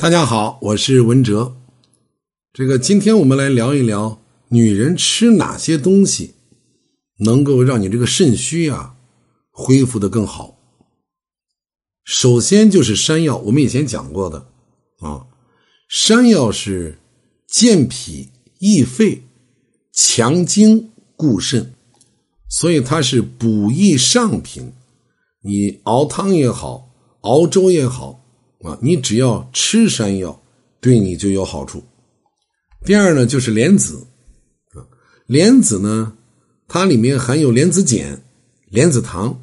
大家好，我是文哲。这个今天我们来聊一聊女人吃哪些东西能够让你这个肾虚啊恢复的更好。首先就是山药，我们以前讲过的啊，山药是健脾益肺、强精固肾，所以它是补益上品。你熬汤也好，熬粥也好。啊，你只要吃山药，对你就有好处。第二呢，就是莲子，啊，莲子呢，它里面含有莲子碱、莲子糖，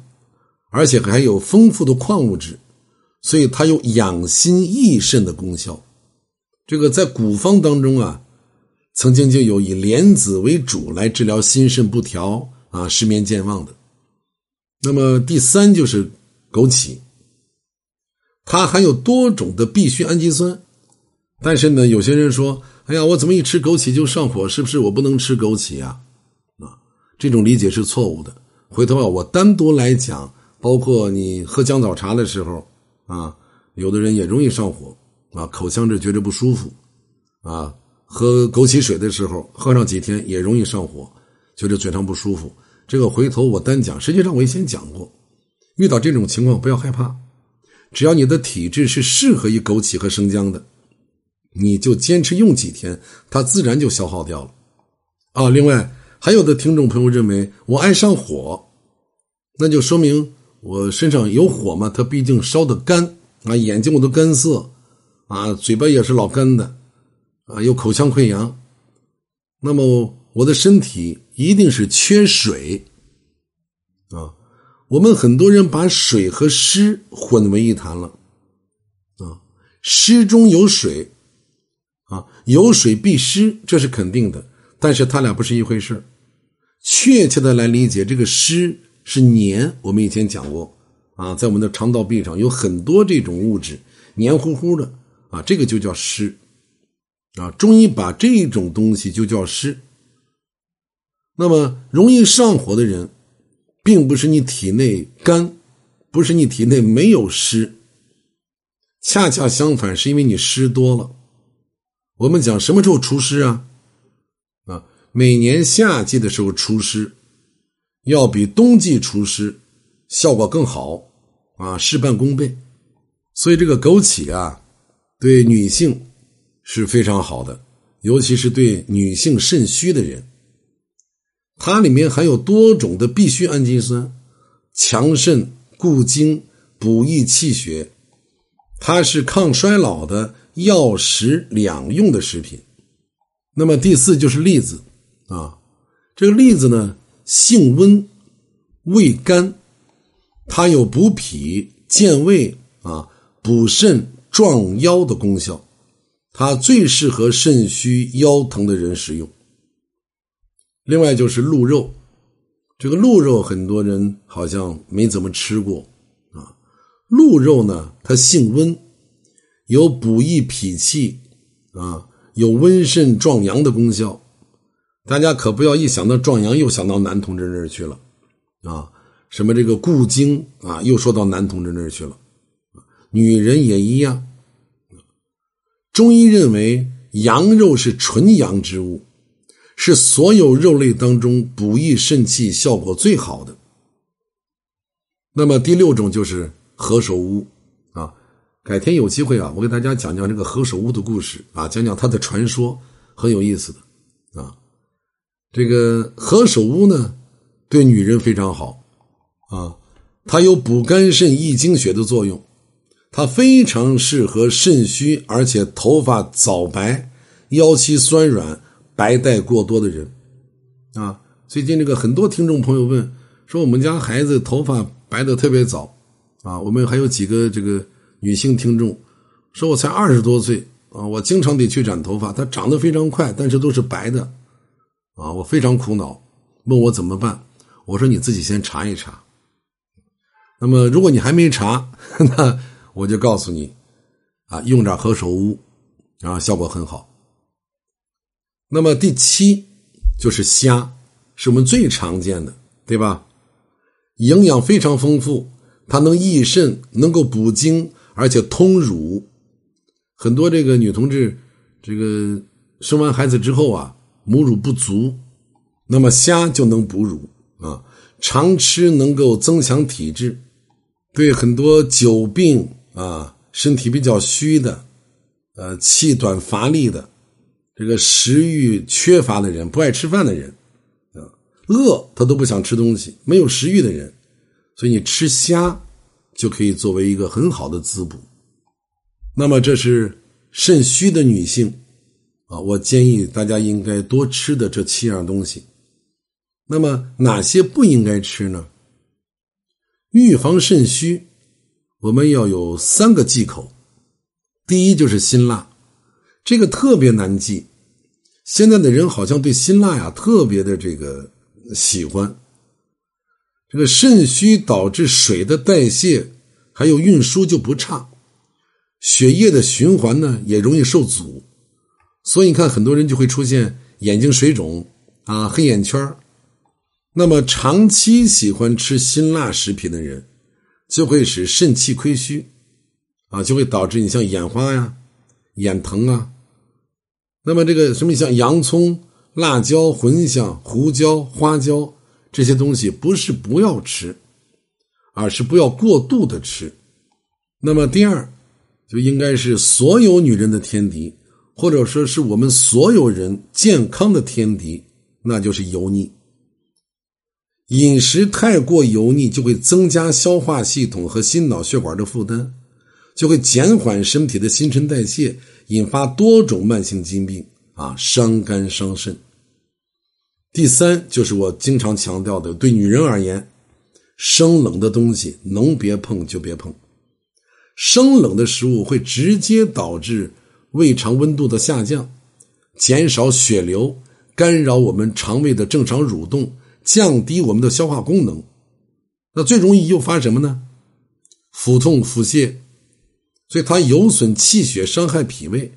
而且还有丰富的矿物质，所以它有养心益肾的功效。这个在古方当中啊，曾经就有以莲子为主来治疗心肾不调啊、失眠健忘的。那么第三就是枸杞。它含有多种的必需氨基酸，但是呢，有些人说：“哎呀，我怎么一吃枸杞就上火？是不是我不能吃枸杞啊？”啊，这种理解是错误的。回头啊，我单独来讲，包括你喝姜枣茶的时候啊，有的人也容易上火啊，口腔这觉着不舒服啊。喝枸杞水的时候，喝上几天也容易上火，觉得嘴上不舒服。这个回头我单讲。实际上我以前讲过，遇到这种情况不要害怕。只要你的体质是适合于枸杞和生姜的，你就坚持用几天，它自然就消耗掉了。啊，另外还有的听众朋友认为我爱上火，那就说明我身上有火嘛，它毕竟烧的干啊，眼睛我都干涩啊，嘴巴也是老干的啊，有口腔溃疡，那么我的身体一定是缺水。我们很多人把水和湿混为一谈了，啊，湿中有水，啊，有水必湿，这是肯定的。但是它俩不是一回事确切的来理解，这个湿是黏。我们以前讲过，啊，在我们的肠道壁上有很多这种物质，黏糊糊的，啊，这个就叫湿，啊，中医把这种东西就叫湿。那么容易上火的人。并不是你体内干，不是你体内没有湿，恰恰相反，是因为你湿多了。我们讲什么时候除湿啊？啊，每年夏季的时候除湿，要比冬季除湿效果更好啊，事半功倍。所以这个枸杞啊，对女性是非常好的，尤其是对女性肾虚的人。它里面含有多种的必需氨基酸，强肾固精、补益气血，它是抗衰老的药食两用的食品。那么第四就是栗子啊，这个栗子呢性温，味甘，它有补脾健胃啊、补肾壮腰的功效，它最适合肾虚腰疼的人食用。另外就是鹿肉，这个鹿肉很多人好像没怎么吃过啊。鹿肉呢，它性温，有补益脾气啊，有温肾壮阳的功效。大家可不要一想到壮阳又想到男同志那儿去了啊，什么这个固精啊，又说到男同志那儿去了。女人也一样，中医认为羊肉是纯阳之物。是所有肉类当中补益肾气效果最好的。那么第六种就是何首乌啊，改天有机会啊，我给大家讲讲这个何首乌的故事啊，讲讲它的传说，很有意思的啊。这个何首乌呢，对女人非常好啊，它有补肝肾、益精血的作用，它非常适合肾虚而且头发早白、腰膝酸软。白带过多的人，啊，最近这个很多听众朋友问说，我们家孩子头发白的特别早，啊，我们还有几个这个女性听众说，我才二十多岁啊，我经常得去染头发，它长得非常快，但是都是白的，啊，我非常苦恼，问我怎么办，我说你自己先查一查，那么如果你还没查，那我就告诉你，啊，用点何首乌，啊，效果很好。那么第七就是虾，是我们最常见的，对吧？营养非常丰富，它能益肾，能够补精，而且通乳。很多这个女同志，这个生完孩子之后啊，母乳不足，那么虾就能补乳啊，常吃能够增强体质，对很多久病啊、身体比较虚的、呃气短乏力的、这个食欲缺乏的人、不爱吃饭的人啊、饿他都不想吃东西、没有食欲的人，所以你吃虾就可以作为一个很好的滋补。那么这是肾虚的女性啊，我建议大家应该多吃的这七样东西。那么哪些不应该吃呢？预防肾虚，我们要有三个忌口。第一就是辛辣，这个特别难记。现在的人好像对辛辣呀特别的这个喜欢。这个肾虚导致水的代谢还有运输就不畅。血液的循环呢也容易受阻，所以你看很多人就会出现眼睛水肿啊、黑眼圈那么长期喜欢吃辛辣食品的人，就会使肾气亏虚，啊，就会导致你像眼花呀、眼疼啊。那么这个什么像洋葱、辣椒、茴香、胡椒、花椒这些东西，不是不要吃，而是不要过度的吃。那么第二。就应该是所有女人的天敌，或者说是我们所有人健康的天敌，那就是油腻。饮食太过油腻，就会增加消化系统和心脑血管的负担，就会减缓身体的新陈代谢，引发多种慢性疾病啊，伤肝伤肾。第三就是我经常强调的，对女人而言，生冷的东西能别碰就别碰。生冷的食物会直接导致胃肠温度的下降，减少血流，干扰我们肠胃的正常蠕动，降低我们的消化功能。那最容易诱发什么呢？腹痛、腹泻，所以它有损气血，伤害脾胃。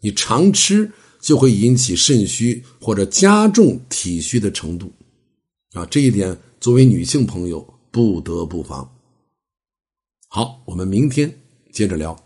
你常吃就会引起肾虚或者加重体虚的程度。啊，这一点作为女性朋友不得不防。好，我们明天接着聊。